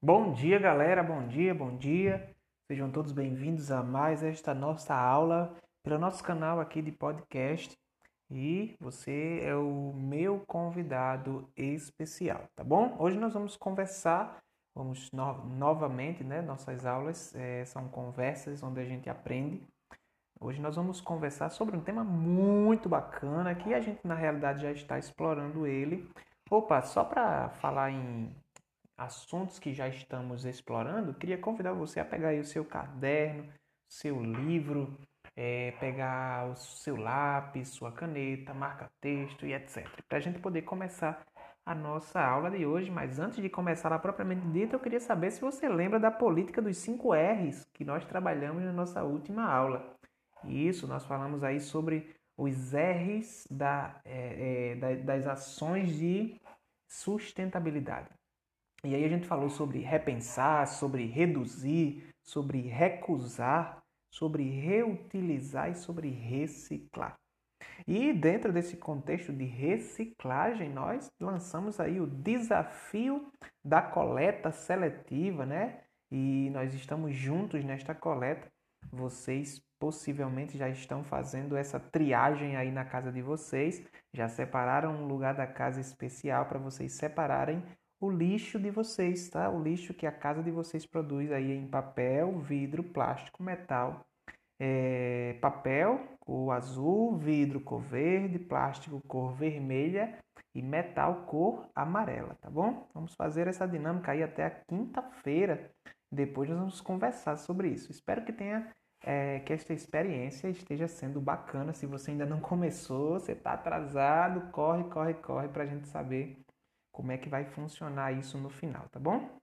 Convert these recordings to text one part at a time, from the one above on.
Bom dia, galera. Bom dia, bom dia. Sejam todos bem-vindos a mais esta nossa aula pelo nosso canal aqui de podcast. E você é o meu convidado especial, tá bom? Hoje nós vamos conversar, vamos no novamente, né? Nossas aulas é, são conversas onde a gente aprende. Hoje nós vamos conversar sobre um tema muito bacana que a gente na realidade já está explorando ele. Opa, só para falar em assuntos que já estamos explorando, queria convidar você a pegar aí o seu caderno, seu livro, é, pegar o seu lápis, sua caneta, marca-texto e etc. Para a gente poder começar a nossa aula de hoje. Mas antes de começar a propriamente dita, eu queria saber se você lembra da política dos 5 R's que nós trabalhamos na nossa última aula. Isso, nós falamos aí sobre os R's da, é, é, das ações de sustentabilidade. E aí a gente falou sobre repensar, sobre reduzir, sobre recusar, sobre reutilizar e sobre reciclar. E dentro desse contexto de reciclagem, nós lançamos aí o desafio da coleta seletiva, né? E nós estamos juntos nesta coleta. Vocês possivelmente já estão fazendo essa triagem aí na casa de vocês, já separaram um lugar da casa especial para vocês separarem o lixo de vocês, tá? O lixo que a casa de vocês produz aí em papel, vidro, plástico, metal, é, papel, cor azul, vidro, cor verde, plástico, cor vermelha e metal, cor amarela, tá bom? Vamos fazer essa dinâmica aí até a quinta-feira. Depois nós vamos conversar sobre isso. Espero que tenha é, que esta experiência esteja sendo bacana. Se você ainda não começou, você está atrasado, corre, corre, corre para a gente saber como é que vai funcionar isso no final, tá bom?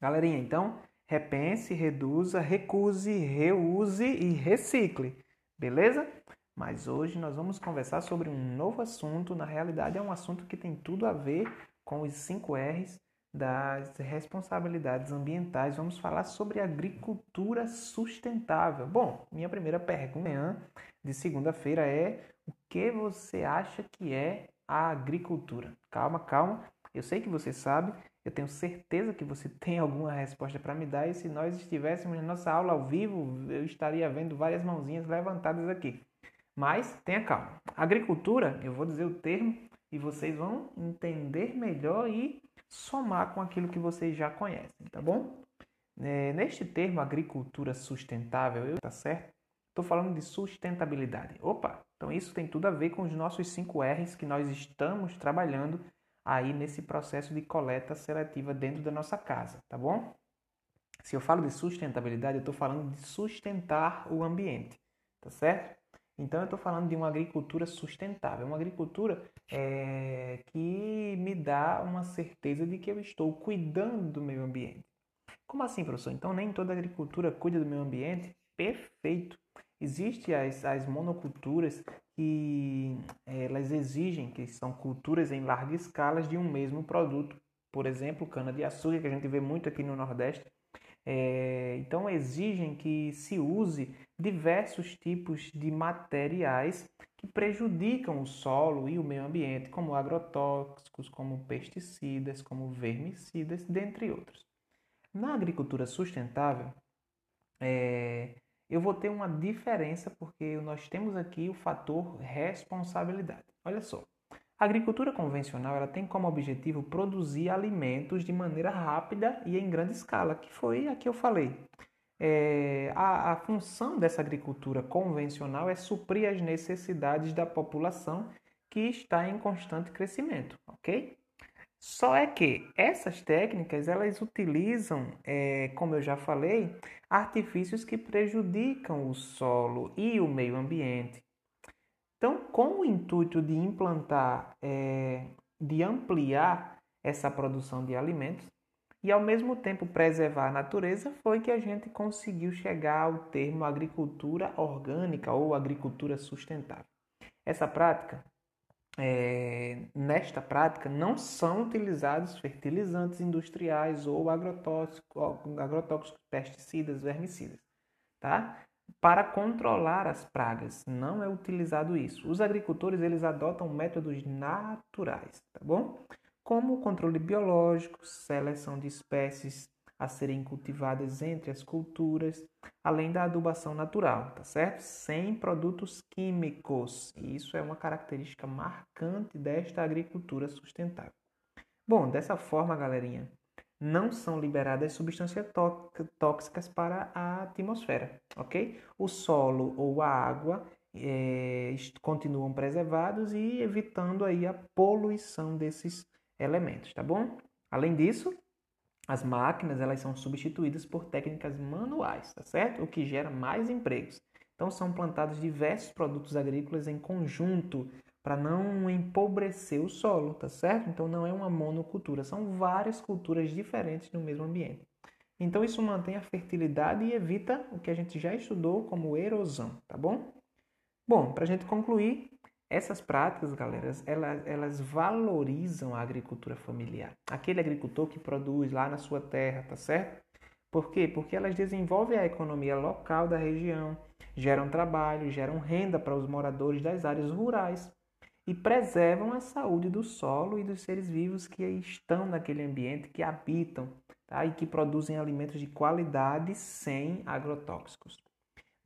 Galerinha, então, repense, reduza, recuse, reuse e recicle, beleza? Mas hoje nós vamos conversar sobre um novo assunto. Na realidade, é um assunto que tem tudo a ver com os 5 R's das responsabilidades ambientais. Vamos falar sobre agricultura sustentável. Bom, minha primeira pergunta de segunda-feira é: o que você acha que é a agricultura? Calma, calma. Eu sei que você sabe, eu tenho certeza que você tem alguma resposta para me dar, e se nós estivéssemos na nossa aula ao vivo, eu estaria vendo várias mãozinhas levantadas aqui. Mas tenha calma. Agricultura, eu vou dizer o termo e vocês vão entender melhor e somar com aquilo que vocês já conhecem, tá bom? É, neste termo agricultura sustentável, eu, tá certo? Estou falando de sustentabilidade. Opa, então isso tem tudo a ver com os nossos 5 R's que nós estamos trabalhando aí nesse processo de coleta seletiva dentro da nossa casa, tá bom? Se eu falo de sustentabilidade, eu estou falando de sustentar o ambiente, tá certo? Então eu estou falando de uma agricultura sustentável, uma agricultura é, que me dá uma certeza de que eu estou cuidando do meio ambiente. Como assim, professor? Então nem toda agricultura cuida do meio ambiente? Perfeito. Existem as, as monoculturas que elas exigem que são culturas em larga escala de um mesmo produto. Por exemplo, cana-de-açúcar, que a gente vê muito aqui no Nordeste. É, então, exigem que se use diversos tipos de materiais que prejudicam o solo e o meio ambiente, como agrotóxicos, como pesticidas, como vermicidas, dentre outros. Na agricultura sustentável, é, eu vou ter uma diferença porque nós temos aqui o fator responsabilidade. Olha só, a agricultura convencional ela tem como objetivo produzir alimentos de maneira rápida e em grande escala, que foi a que eu falei. É, a, a função dessa agricultura convencional é suprir as necessidades da população que está em constante crescimento, ok? Só é que essas técnicas elas utilizam, é, como eu já falei, artifícios que prejudicam o solo e o meio ambiente. Então, com o intuito de implantar, é, de ampliar essa produção de alimentos e ao mesmo tempo preservar a natureza, foi que a gente conseguiu chegar ao termo agricultura orgânica ou agricultura sustentável. Essa prática é, nesta prática não são utilizados fertilizantes industriais ou agrotóxicos, agrotóxicos, pesticidas, vermicidas, tá? Para controlar as pragas, não é utilizado isso. Os agricultores eles adotam métodos naturais, tá bom? Como controle biológico, seleção de espécies a serem cultivadas entre as culturas, além da adubação natural, tá certo? Sem produtos químicos. E isso é uma característica marcante desta agricultura sustentável. Bom, dessa forma, galerinha, não são liberadas substâncias tóxicas para a atmosfera, ok? O solo ou a água é, continuam preservados e evitando aí a poluição desses elementos, tá bom? Além disso, as máquinas elas são substituídas por técnicas manuais, tá certo? O que gera mais empregos. Então são plantados diversos produtos agrícolas em conjunto para não empobrecer o solo, tá certo? Então não é uma monocultura, são várias culturas diferentes no mesmo ambiente. Então isso mantém a fertilidade e evita o que a gente já estudou como erosão, tá bom? Bom, para a gente concluir, essas práticas, galera, elas, elas valorizam a agricultura familiar. Aquele agricultor que produz lá na sua terra, tá certo? Por quê? Porque elas desenvolvem a economia local da região, geram trabalho, geram renda para os moradores das áreas rurais e preservam a saúde do solo e dos seres vivos que estão naquele ambiente, que habitam tá? e que produzem alimentos de qualidade sem agrotóxicos.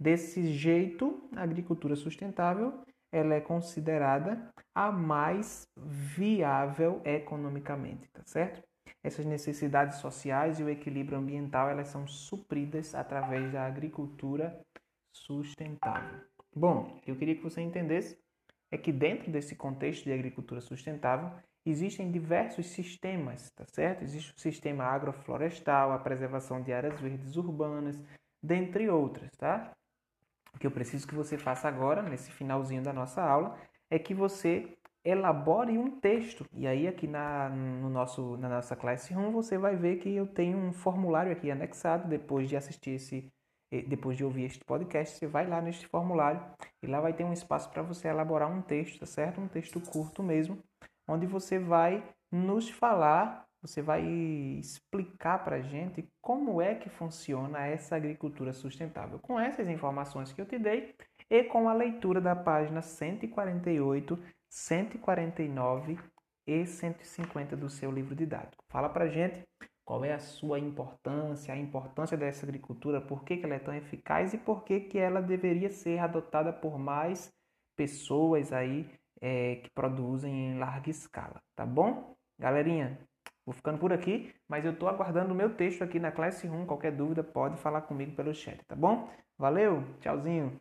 Desse jeito, a agricultura sustentável ela é considerada a mais viável economicamente, tá certo? Essas necessidades sociais e o equilíbrio ambiental elas são supridas através da agricultura sustentável. Bom, eu queria que você entendesse é que dentro desse contexto de agricultura sustentável existem diversos sistemas, tá certo? Existe o sistema agroflorestal, a preservação de áreas verdes urbanas, dentre outras, tá? O que eu preciso que você faça agora, nesse finalzinho da nossa aula, é que você elabore um texto. E aí aqui na, no nosso, na nossa Classroom você vai ver que eu tenho um formulário aqui anexado depois de assistir esse eh, depois de ouvir este podcast, você vai lá neste formulário e lá vai ter um espaço para você elaborar um texto, tá certo? Um texto curto mesmo, onde você vai nos falar você vai explicar para a gente como é que funciona essa agricultura sustentável. Com essas informações que eu te dei e com a leitura da página 148, 149 e 150 do seu livro didático. Fala para a gente qual é a sua importância, a importância dessa agricultura, por que, que ela é tão eficaz e por que, que ela deveria ser adotada por mais pessoas aí é, que produzem em larga escala, tá bom? Galerinha, Vou ficando por aqui, mas eu estou aguardando o meu texto aqui na Classroom. Qualquer dúvida pode falar comigo pelo chat, tá bom? Valeu, tchauzinho!